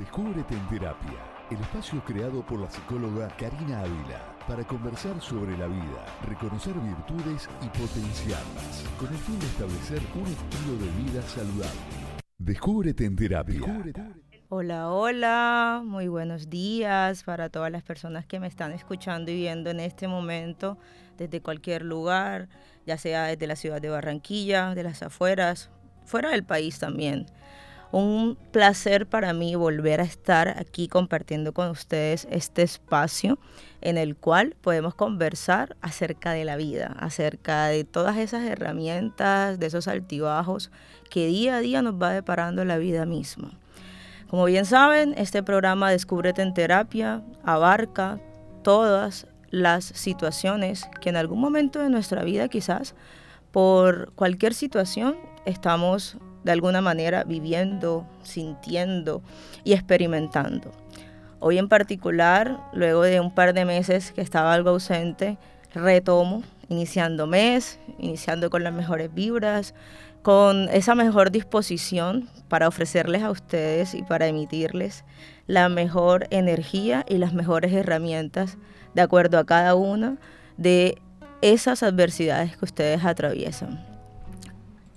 Descúbrete en terapia, el espacio creado por la psicóloga Karina Ávila para conversar sobre la vida, reconocer virtudes y potenciarlas, con el fin de establecer un estilo de vida saludable. Descúbrete en terapia. Hola, hola, muy buenos días para todas las personas que me están escuchando y viendo en este momento desde cualquier lugar, ya sea desde la ciudad de Barranquilla, de las afueras, fuera del país también un placer para mí volver a estar aquí compartiendo con ustedes este espacio en el cual podemos conversar acerca de la vida, acerca de todas esas herramientas, de esos altibajos que día a día nos va deparando la vida misma. Como bien saben, este programa Descúbrete en Terapia abarca todas las situaciones que en algún momento de nuestra vida quizás por cualquier situación estamos de alguna manera viviendo, sintiendo y experimentando. Hoy en particular, luego de un par de meses que estaba algo ausente, retomo, iniciando mes, iniciando con las mejores vibras, con esa mejor disposición para ofrecerles a ustedes y para emitirles la mejor energía y las mejores herramientas de acuerdo a cada una de esas adversidades que ustedes atraviesan.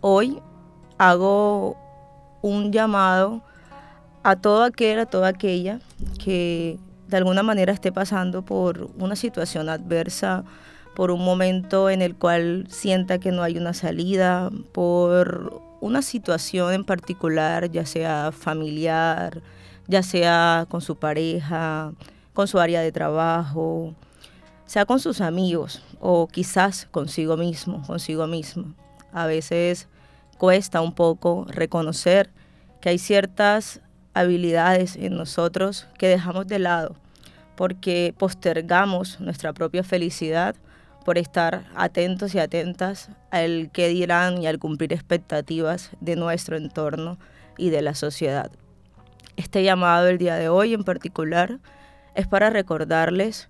Hoy hago un llamado a todo aquel, a toda aquella que de alguna manera esté pasando por una situación adversa, por un momento en el cual sienta que no hay una salida, por una situación en particular, ya sea familiar, ya sea con su pareja, con su área de trabajo, sea con sus amigos o quizás consigo mismo, consigo mismo. A veces cuesta un poco reconocer que hay ciertas habilidades en nosotros que dejamos de lado porque postergamos nuestra propia felicidad por estar atentos y atentas al que dirán y al cumplir expectativas de nuestro entorno y de la sociedad. Este llamado el día de hoy en particular es para recordarles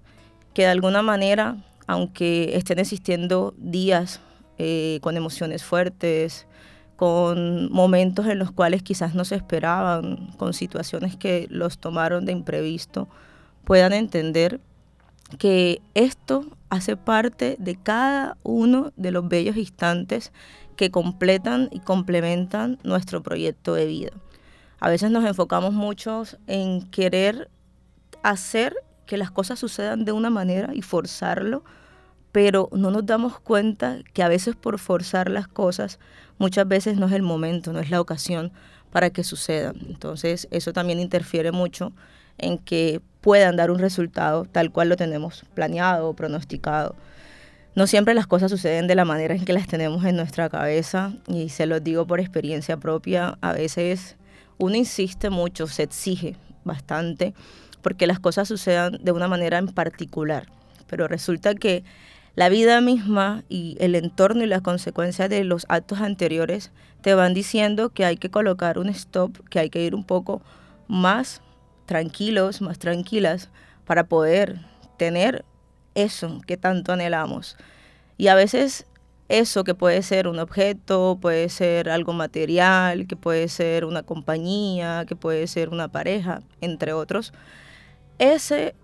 que de alguna manera, aunque estén existiendo días eh, con emociones fuertes, con momentos en los cuales quizás no se esperaban, con situaciones que los tomaron de imprevisto, puedan entender que esto hace parte de cada uno de los bellos instantes que completan y complementan nuestro proyecto de vida. A veces nos enfocamos mucho en querer hacer que las cosas sucedan de una manera y forzarlo, pero no nos damos cuenta que a veces por forzar las cosas, muchas veces no es el momento, no es la ocasión para que sucedan. Entonces eso también interfiere mucho en que puedan dar un resultado tal cual lo tenemos planeado o pronosticado. No siempre las cosas suceden de la manera en que las tenemos en nuestra cabeza y se los digo por experiencia propia, a veces uno insiste mucho, se exige bastante porque las cosas sucedan de una manera en particular, pero resulta que la vida misma y el entorno y las consecuencias de los actos anteriores te van diciendo que hay que colocar un stop, que hay que ir un poco más tranquilos, más tranquilas para poder tener eso que tanto anhelamos. Y a veces eso que puede ser un objeto, puede ser algo material, que puede ser una compañía, que puede ser una pareja, entre otros, ese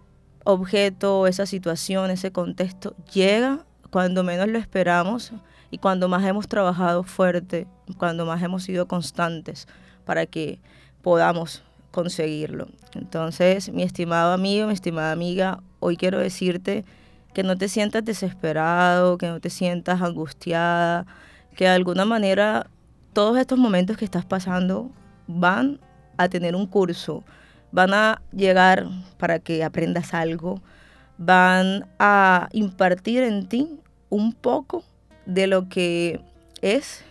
objeto, esa situación, ese contexto llega cuando menos lo esperamos y cuando más hemos trabajado fuerte, cuando más hemos sido constantes para que podamos conseguirlo. Entonces, mi estimado amigo, mi estimada amiga, hoy quiero decirte que no te sientas desesperado, que no te sientas angustiada, que de alguna manera todos estos momentos que estás pasando van a tener un curso, van a llegar para que aprendas algo, van a impartir en ti un poco de lo que es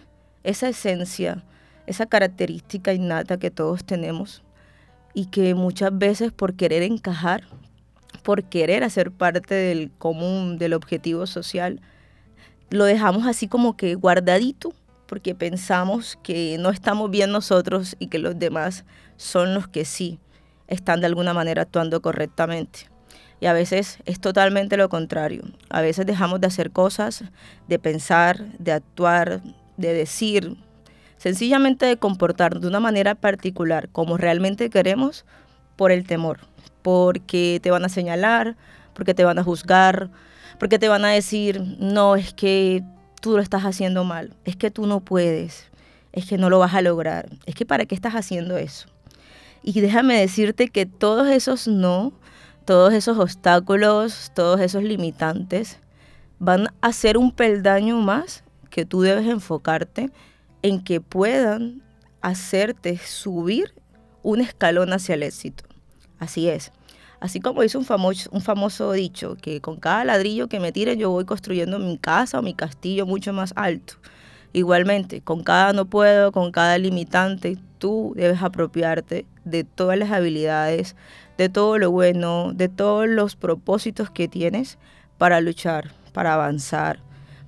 esa esencia, esa característica innata que todos tenemos y que muchas veces por querer encajar, por querer hacer parte del común, del objetivo social, lo dejamos así como que guardadito porque pensamos que no estamos bien nosotros y que los demás son los que sí están de alguna manera actuando correctamente. Y a veces es totalmente lo contrario. A veces dejamos de hacer cosas, de pensar, de actuar, de decir, sencillamente de comportarnos de una manera particular como realmente queremos por el temor, porque te van a señalar, porque te van a juzgar, porque te van a decir, no, es que tú lo estás haciendo mal, es que tú no puedes, es que no lo vas a lograr, es que para qué estás haciendo eso. Y déjame decirte que todos esos no, todos esos obstáculos, todos esos limitantes, van a ser un peldaño más que tú debes enfocarte en que puedan hacerte subir un escalón hacia el éxito. Así es. Así como dice un famoso, un famoso dicho, que con cada ladrillo que me tire yo voy construyendo mi casa o mi castillo mucho más alto. Igualmente, con cada no puedo, con cada limitante, tú debes apropiarte de todas las habilidades, de todo lo bueno, de todos los propósitos que tienes para luchar, para avanzar,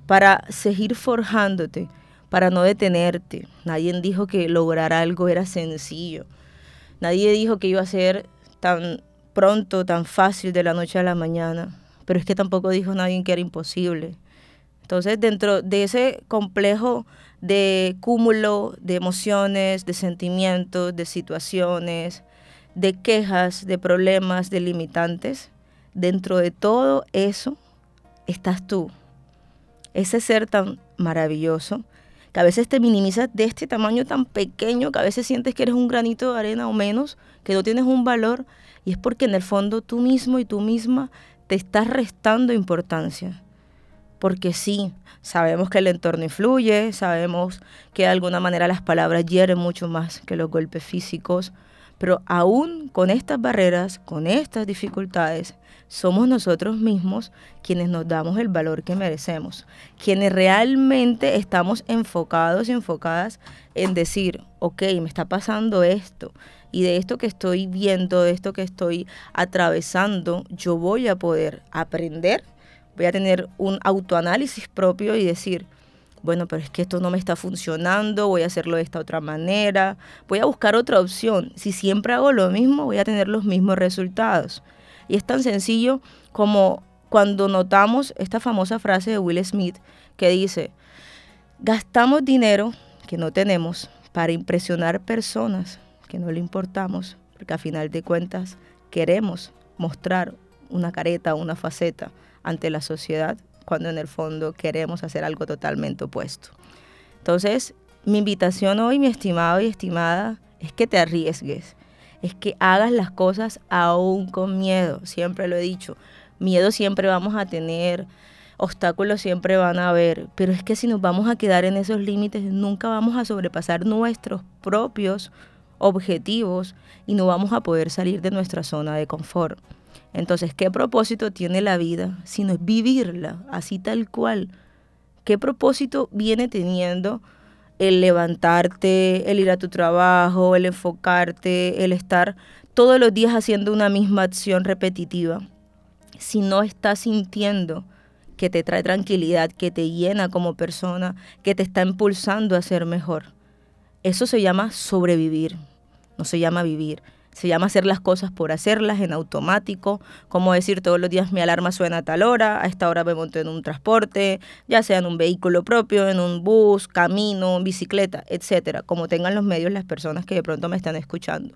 para seguir forjándote, para no detenerte. Nadie dijo que lograr algo era sencillo. Nadie dijo que iba a ser tan pronto, tan fácil de la noche a la mañana. Pero es que tampoco dijo nadie que era imposible. Entonces, dentro de ese complejo de cúmulo de emociones, de sentimientos, de situaciones, de quejas, de problemas, de limitantes, dentro de todo eso estás tú. Ese ser tan maravilloso que a veces te minimizas de este tamaño tan pequeño, que a veces sientes que eres un granito de arena o menos, que no tienes un valor, y es porque en el fondo tú mismo y tú misma te estás restando importancia. Porque sí, sabemos que el entorno influye, sabemos que de alguna manera las palabras hieren mucho más que los golpes físicos, pero aún con estas barreras, con estas dificultades, somos nosotros mismos quienes nos damos el valor que merecemos, quienes realmente estamos enfocados y enfocadas en decir, ok, me está pasando esto, y de esto que estoy viendo, de esto que estoy atravesando, yo voy a poder aprender, voy a tener un autoanálisis propio y decir, bueno, pero es que esto no me está funcionando, voy a hacerlo de esta otra manera, voy a buscar otra opción. Si siempre hago lo mismo, voy a tener los mismos resultados. Y es tan sencillo como cuando notamos esta famosa frase de Will Smith que dice, gastamos dinero que no tenemos para impresionar personas que no le importamos, porque a final de cuentas queremos mostrar una careta, una faceta ante la sociedad, cuando en el fondo queremos hacer algo totalmente opuesto. Entonces, mi invitación hoy, mi estimado y estimada, es que te arriesgues, es que hagas las cosas aún con miedo. Siempre lo he dicho, miedo siempre vamos a tener, obstáculos siempre van a haber, pero es que si nos vamos a quedar en esos límites, nunca vamos a sobrepasar nuestros propios objetivos y no vamos a poder salir de nuestra zona de confort. Entonces, ¿qué propósito tiene la vida si no es vivirla así tal cual? ¿Qué propósito viene teniendo? el levantarte, el ir a tu trabajo, el enfocarte, el estar todos los días haciendo una misma acción repetitiva. Si no estás sintiendo que te trae tranquilidad, que te llena como persona, que te está impulsando a ser mejor. Eso se llama sobrevivir, no se llama vivir. Se llama hacer las cosas por hacerlas en automático, como decir todos los días mi alarma suena a tal hora, a esta hora me monto en un transporte, ya sea en un vehículo propio, en un bus, camino, bicicleta, etcétera, como tengan los medios las personas que de pronto me están escuchando.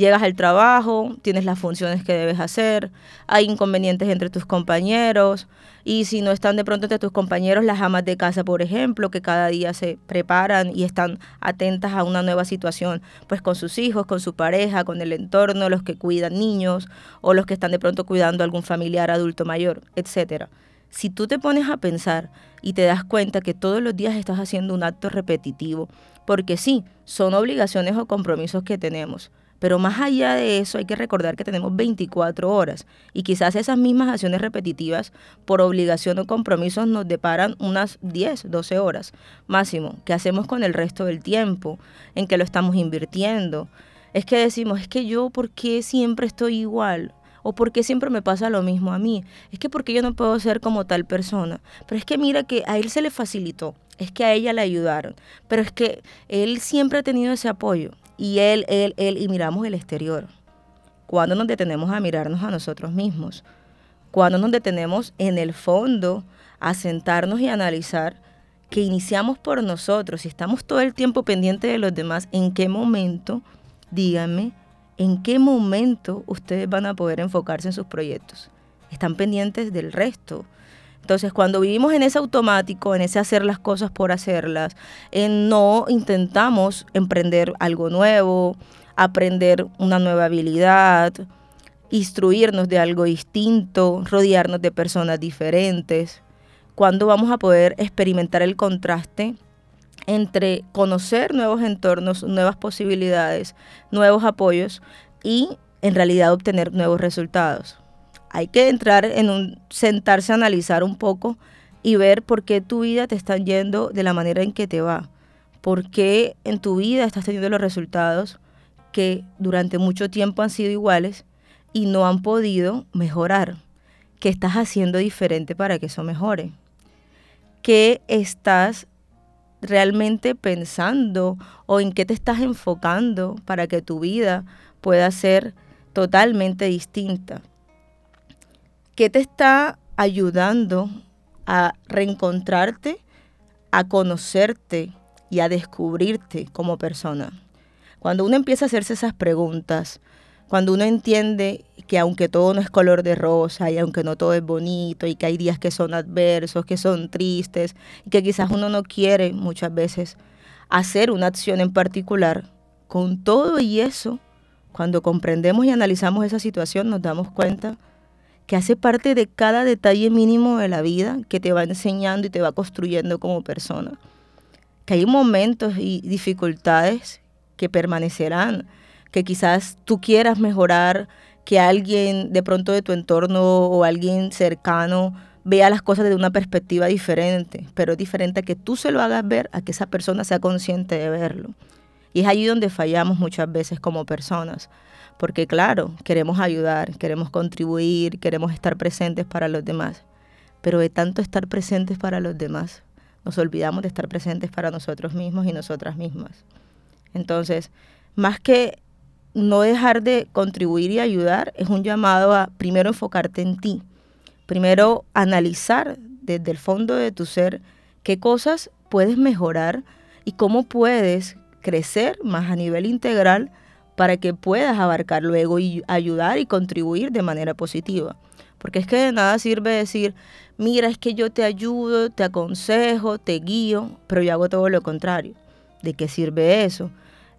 Llegas al trabajo, tienes las funciones que debes hacer, hay inconvenientes entre tus compañeros y si no están de pronto entre tus compañeros las amas de casa, por ejemplo, que cada día se preparan y están atentas a una nueva situación, pues con sus hijos, con su pareja, con el entorno, los que cuidan niños o los que están de pronto cuidando algún familiar adulto mayor, etcétera. Si tú te pones a pensar y te das cuenta que todos los días estás haciendo un acto repetitivo, porque sí, son obligaciones o compromisos que tenemos, pero más allá de eso hay que recordar que tenemos 24 horas y quizás esas mismas acciones repetitivas por obligación o compromisos nos deparan unas 10, 12 horas máximo. ¿Qué hacemos con el resto del tiempo? ¿En qué lo estamos invirtiendo? Es que decimos, es que yo, ¿por qué siempre estoy igual? ¿O por qué siempre me pasa lo mismo a mí? Es que porque yo no puedo ser como tal persona. Pero es que mira que a él se le facilitó, es que a ella le ayudaron, pero es que él siempre ha tenido ese apoyo y él, él, él, y miramos el exterior. Cuando nos detenemos a mirarnos a nosotros mismos, cuando nos detenemos en el fondo a sentarnos y analizar que iniciamos por nosotros y estamos todo el tiempo pendientes de los demás, ¿en qué momento, díganme, ¿En qué momento ustedes van a poder enfocarse en sus proyectos? Están pendientes del resto. Entonces, cuando vivimos en ese automático, en ese hacer las cosas por hacerlas, no intentamos emprender algo nuevo, aprender una nueva habilidad, instruirnos de algo distinto, rodearnos de personas diferentes, cuando vamos a poder experimentar el contraste entre conocer nuevos entornos, nuevas posibilidades, nuevos apoyos y en realidad obtener nuevos resultados. Hay que entrar en un sentarse a analizar un poco y ver por qué tu vida te está yendo de la manera en que te va. Por qué en tu vida estás teniendo los resultados que durante mucho tiempo han sido iguales y no han podido mejorar. ¿Qué estás haciendo diferente para que eso mejore? ¿Qué estás realmente pensando o en qué te estás enfocando para que tu vida pueda ser totalmente distinta. ¿Qué te está ayudando a reencontrarte, a conocerte y a descubrirte como persona? Cuando uno empieza a hacerse esas preguntas, cuando uno entiende que aunque todo no es color de rosa y aunque no todo es bonito y que hay días que son adversos, que son tristes y que quizás uno no quiere muchas veces hacer una acción en particular, con todo y eso, cuando comprendemos y analizamos esa situación nos damos cuenta que hace parte de cada detalle mínimo de la vida que te va enseñando y te va construyendo como persona. Que hay momentos y dificultades que permanecerán, que quizás tú quieras mejorar, que alguien de pronto de tu entorno o alguien cercano vea las cosas desde una perspectiva diferente, pero es diferente a que tú se lo hagas ver, a que esa persona sea consciente de verlo. Y es allí donde fallamos muchas veces como personas, porque claro, queremos ayudar, queremos contribuir, queremos estar presentes para los demás, pero de tanto estar presentes para los demás, nos olvidamos de estar presentes para nosotros mismos y nosotras mismas. Entonces, más que no dejar de contribuir y ayudar es un llamado a primero enfocarte en ti, primero analizar desde el fondo de tu ser qué cosas puedes mejorar y cómo puedes crecer más a nivel integral para que puedas abarcar luego y ayudar y contribuir de manera positiva. Porque es que de nada sirve decir, mira, es que yo te ayudo, te aconsejo, te guío, pero yo hago todo lo contrario. ¿De qué sirve eso?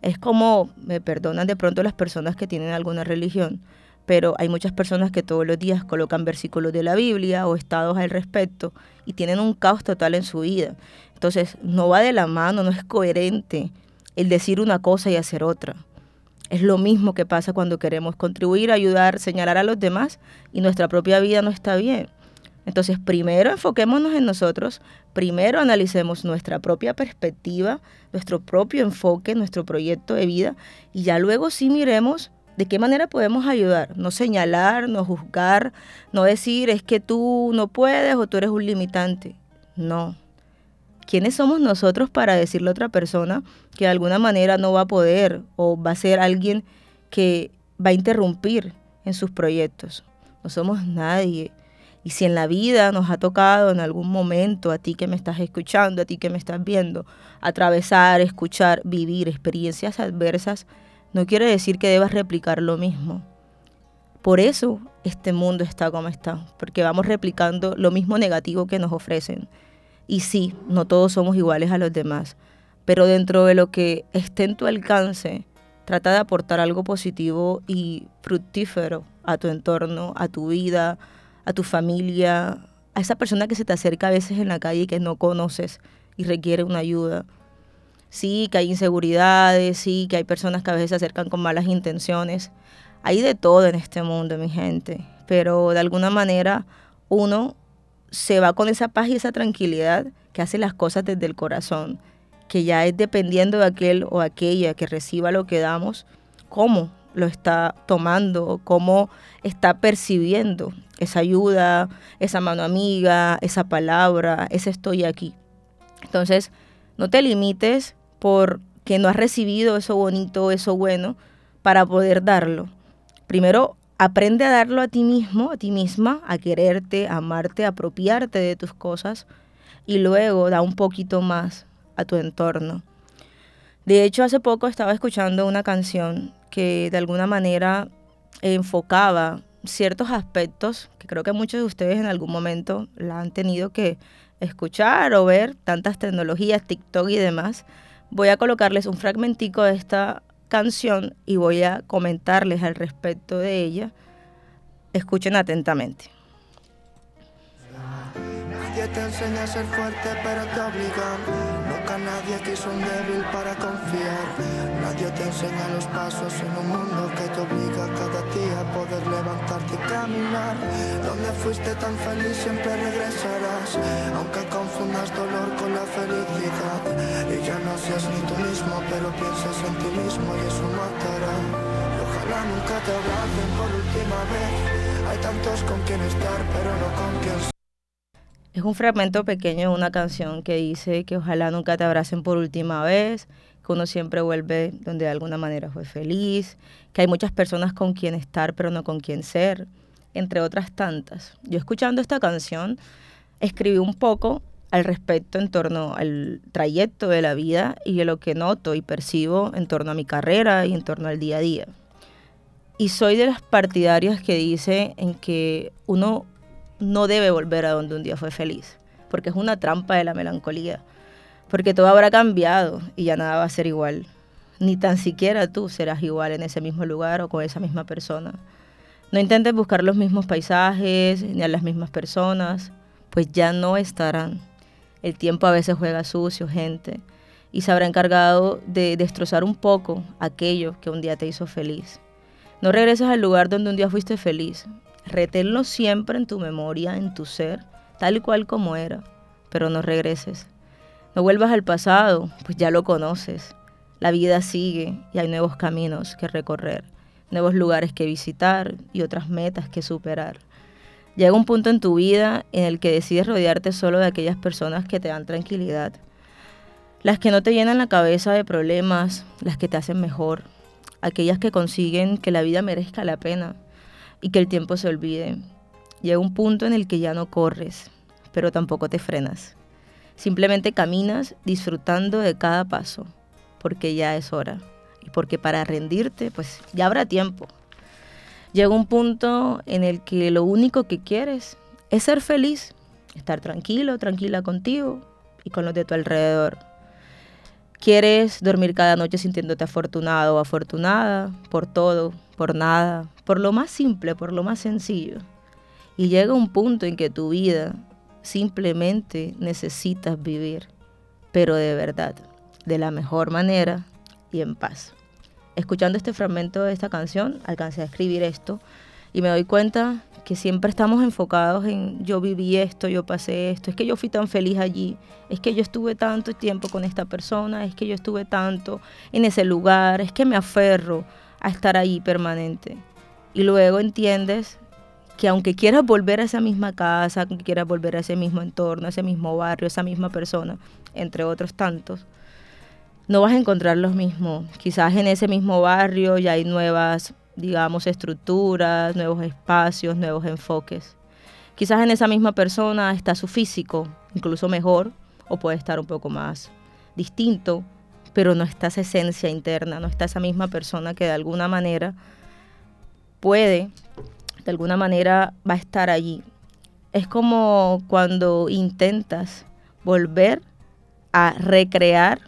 Es como, me perdonan de pronto las personas que tienen alguna religión, pero hay muchas personas que todos los días colocan versículos de la Biblia o estados al respecto y tienen un caos total en su vida. Entonces, no va de la mano, no es coherente el decir una cosa y hacer otra. Es lo mismo que pasa cuando queremos contribuir, ayudar, señalar a los demás y nuestra propia vida no está bien. Entonces, primero enfoquémonos en nosotros, primero analicemos nuestra propia perspectiva, nuestro propio enfoque, nuestro proyecto de vida y ya luego sí miremos de qué manera podemos ayudar, no señalar, no juzgar, no decir es que tú no puedes o tú eres un limitante. No. ¿Quiénes somos nosotros para decirle a otra persona que de alguna manera no va a poder o va a ser alguien que va a interrumpir en sus proyectos? No somos nadie. Y si en la vida nos ha tocado en algún momento, a ti que me estás escuchando, a ti que me estás viendo, atravesar, escuchar, vivir experiencias adversas, no quiere decir que debas replicar lo mismo. Por eso este mundo está como está, porque vamos replicando lo mismo negativo que nos ofrecen. Y sí, no todos somos iguales a los demás, pero dentro de lo que esté en tu alcance, trata de aportar algo positivo y fructífero a tu entorno, a tu vida, a tu familia, a esa persona que se te acerca a veces en la calle y que no conoces y requiere una ayuda. Sí, que hay inseguridades, sí, que hay personas que a veces se acercan con malas intenciones. Hay de todo en este mundo, mi gente. Pero de alguna manera uno se va con esa paz y esa tranquilidad que hace las cosas desde el corazón, que ya es dependiendo de aquel o aquella que reciba lo que damos, cómo lo está tomando, cómo está percibiendo esa ayuda, esa mano amiga, esa palabra, ese estoy aquí. Entonces, no te limites porque no has recibido eso bonito, eso bueno, para poder darlo. Primero, aprende a darlo a ti mismo, a ti misma, a quererte, a amarte, a apropiarte de tus cosas y luego da un poquito más a tu entorno. De hecho, hace poco estaba escuchando una canción que de alguna manera enfocaba ciertos aspectos que creo que muchos de ustedes en algún momento la han tenido que escuchar o ver, tantas tecnologías, TikTok y demás, voy a colocarles un fragmentico de esta canción y voy a comentarles al respecto de ella. Escuchen atentamente. Nunca nadie quiso un débil para confiar. Nadie te enseña los pasos en un mundo que te obliga cada día a poder levantarte y caminar. Donde fuiste tan feliz siempre regresarás. Aunque confundas dolor con la felicidad. Y ya no seas ni tú mismo, pero piensas en ti mismo y eso matará. Y ojalá nunca te abracen por última vez. Hay tantos con quien estar, pero no con quien ser. Es un fragmento pequeño de una canción que dice que ojalá nunca te abracen por última vez, que uno siempre vuelve donde de alguna manera fue feliz, que hay muchas personas con quien estar pero no con quien ser, entre otras tantas. Yo escuchando esta canción escribí un poco al respecto en torno al trayecto de la vida y de lo que noto y percibo en torno a mi carrera y en torno al día a día. Y soy de las partidarias que dice en que uno no debe volver a donde un día fue feliz, porque es una trampa de la melancolía, porque todo habrá cambiado y ya nada va a ser igual. Ni tan siquiera tú serás igual en ese mismo lugar o con esa misma persona. No intentes buscar los mismos paisajes ni a las mismas personas, pues ya no estarán. El tiempo a veces juega sucio, gente, y se habrá encargado de destrozar un poco aquello que un día te hizo feliz. No regreses al lugar donde un día fuiste feliz, Reténlo siempre en tu memoria, en tu ser, tal y cual como era, pero no regreses. No vuelvas al pasado, pues ya lo conoces. La vida sigue y hay nuevos caminos que recorrer, nuevos lugares que visitar y otras metas que superar. Llega un punto en tu vida en el que decides rodearte solo de aquellas personas que te dan tranquilidad, las que no te llenan la cabeza de problemas, las que te hacen mejor, aquellas que consiguen que la vida merezca la pena y que el tiempo se olvide. Llega un punto en el que ya no corres, pero tampoco te frenas. Simplemente caminas disfrutando de cada paso, porque ya es hora. Y porque para rendirte, pues ya habrá tiempo. Llega un punto en el que lo único que quieres es ser feliz, estar tranquilo, tranquila contigo y con los de tu alrededor. Quieres dormir cada noche sintiéndote afortunado o afortunada por todo, por nada, por lo más simple, por lo más sencillo. Y llega un punto en que tu vida simplemente necesitas vivir, pero de verdad, de la mejor manera y en paz. Escuchando este fragmento de esta canción, alcancé a escribir esto y me doy cuenta que siempre estamos enfocados en yo viví esto, yo pasé esto, es que yo fui tan feliz allí, es que yo estuve tanto tiempo con esta persona, es que yo estuve tanto en ese lugar, es que me aferro a estar ahí permanente. Y luego entiendes que aunque quieras volver a esa misma casa, aunque quieras volver a ese mismo entorno, a ese mismo barrio, a esa misma persona, entre otros tantos, no vas a encontrar los mismos. Quizás en ese mismo barrio ya hay nuevas, digamos, estructuras, nuevos espacios, nuevos enfoques. Quizás en esa misma persona está su físico, incluso mejor, o puede estar un poco más distinto, pero no está esa esencia interna, no está esa misma persona que de alguna manera puede, de alguna manera va a estar allí. Es como cuando intentas volver a recrear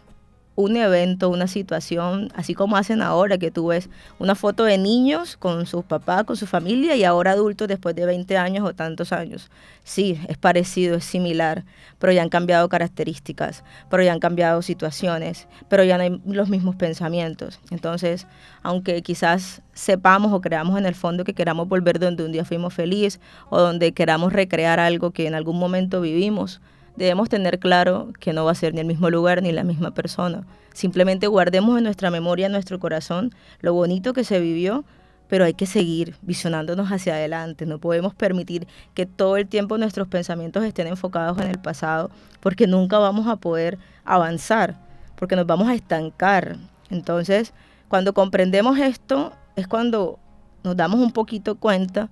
un evento, una situación, así como hacen ahora, que tú ves una foto de niños con sus papás, con su familia y ahora adultos después de 20 años o tantos años. Sí, es parecido, es similar, pero ya han cambiado características, pero ya han cambiado situaciones, pero ya no hay los mismos pensamientos. Entonces, aunque quizás sepamos o creamos en el fondo que queramos volver donde un día fuimos felices o donde queramos recrear algo que en algún momento vivimos, debemos tener claro que no va a ser ni el mismo lugar ni la misma persona. Simplemente guardemos en nuestra memoria, en nuestro corazón, lo bonito que se vivió, pero hay que seguir visionándonos hacia adelante. No podemos permitir que todo el tiempo nuestros pensamientos estén enfocados en el pasado, porque nunca vamos a poder avanzar, porque nos vamos a estancar. Entonces, cuando comprendemos esto, es cuando nos damos un poquito cuenta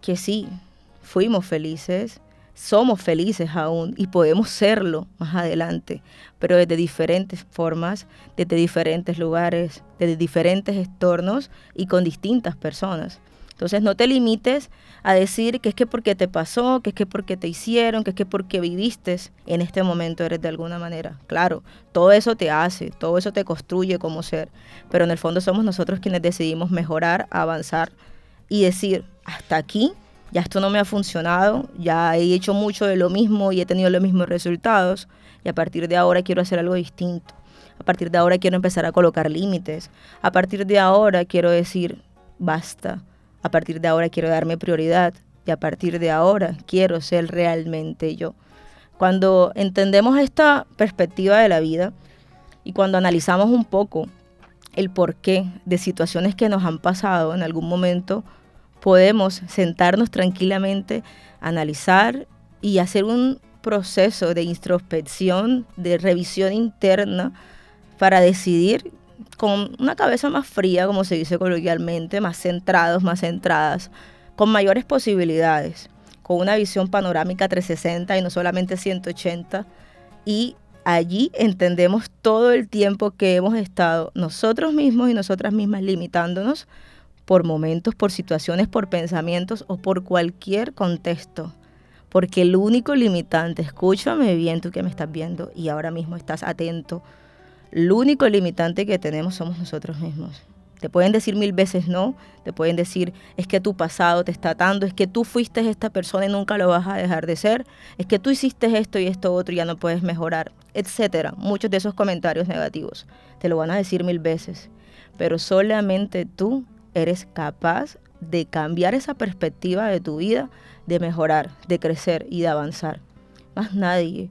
que sí, fuimos felices, somos felices aún y podemos serlo más adelante, pero desde diferentes formas, desde diferentes lugares, desde diferentes entornos y con distintas personas. Entonces no te limites a decir que es que porque te pasó, que es que porque te hicieron, que es que porque viviste en este momento eres de alguna manera. Claro, todo eso te hace, todo eso te construye como ser, pero en el fondo somos nosotros quienes decidimos mejorar, avanzar y decir, hasta aquí ya esto no me ha funcionado, ya he hecho mucho de lo mismo y he tenido los mismos resultados y a partir de ahora quiero hacer algo distinto. A partir de ahora quiero empezar a colocar límites. A partir de ahora quiero decir, basta. A partir de ahora quiero darme prioridad y a partir de ahora quiero ser realmente yo. Cuando entendemos esta perspectiva de la vida y cuando analizamos un poco el porqué de situaciones que nos han pasado en algún momento, podemos sentarnos tranquilamente, analizar y hacer un proceso de introspección, de revisión interna para decidir con una cabeza más fría, como se dice coloquialmente, más centrados, más centradas, con mayores posibilidades, con una visión panorámica 360 y no solamente 180. Y allí entendemos todo el tiempo que hemos estado nosotros mismos y nosotras mismas limitándonos por momentos, por situaciones, por pensamientos o por cualquier contexto. Porque el único limitante, escúchame bien tú que me estás viendo y ahora mismo estás atento, el único limitante que tenemos somos nosotros mismos. Te pueden decir mil veces no, te pueden decir es que tu pasado te está atando, es que tú fuiste esta persona y nunca lo vas a dejar de ser, es que tú hiciste esto y esto otro y ya no puedes mejorar, etcétera. Muchos de esos comentarios negativos te lo van a decir mil veces, pero solamente tú eres capaz de cambiar esa perspectiva de tu vida, de mejorar, de crecer y de avanzar. Más nadie.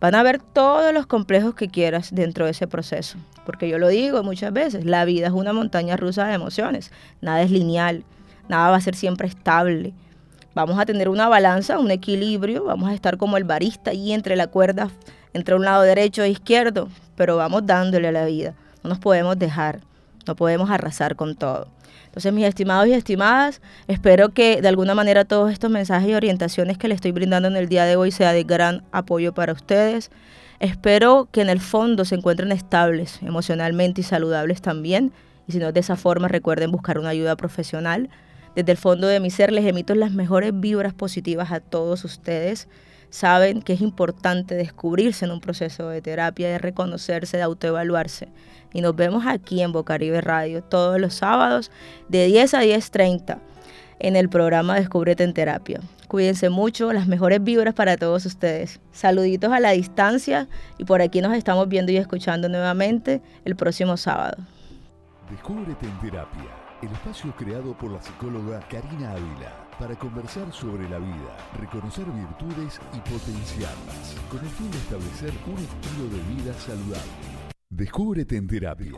Van a ver todos los complejos que quieras dentro de ese proceso. Porque yo lo digo muchas veces, la vida es una montaña rusa de emociones. Nada es lineal, nada va a ser siempre estable. Vamos a tener una balanza, un equilibrio, vamos a estar como el barista ahí entre la cuerda, entre un lado derecho e izquierdo, pero vamos dándole a la vida. No nos podemos dejar, no podemos arrasar con todo. Entonces, mis estimados y estimadas, espero que de alguna manera todos estos mensajes y orientaciones que les estoy brindando en el día de hoy sea de gran apoyo para ustedes. Espero que en el fondo se encuentren estables emocionalmente y saludables también. Y si no es de esa forma, recuerden buscar una ayuda profesional. Desde el fondo de mi ser les emito las mejores vibras positivas a todos ustedes saben que es importante descubrirse en un proceso de terapia, de reconocerse, de autoevaluarse. Y nos vemos aquí en Bocaribe Radio todos los sábados de 10 a 10.30 en el programa Descúbrete en Terapia. Cuídense mucho, las mejores vibras para todos ustedes. Saluditos a la distancia y por aquí nos estamos viendo y escuchando nuevamente el próximo sábado. Descúbrete en Terapia, el espacio creado por la psicóloga Karina Ávila para conversar sobre la vida, reconocer virtudes y potenciarlas, con el fin de establecer un estilo de vida saludable. Descúbrete en terapia.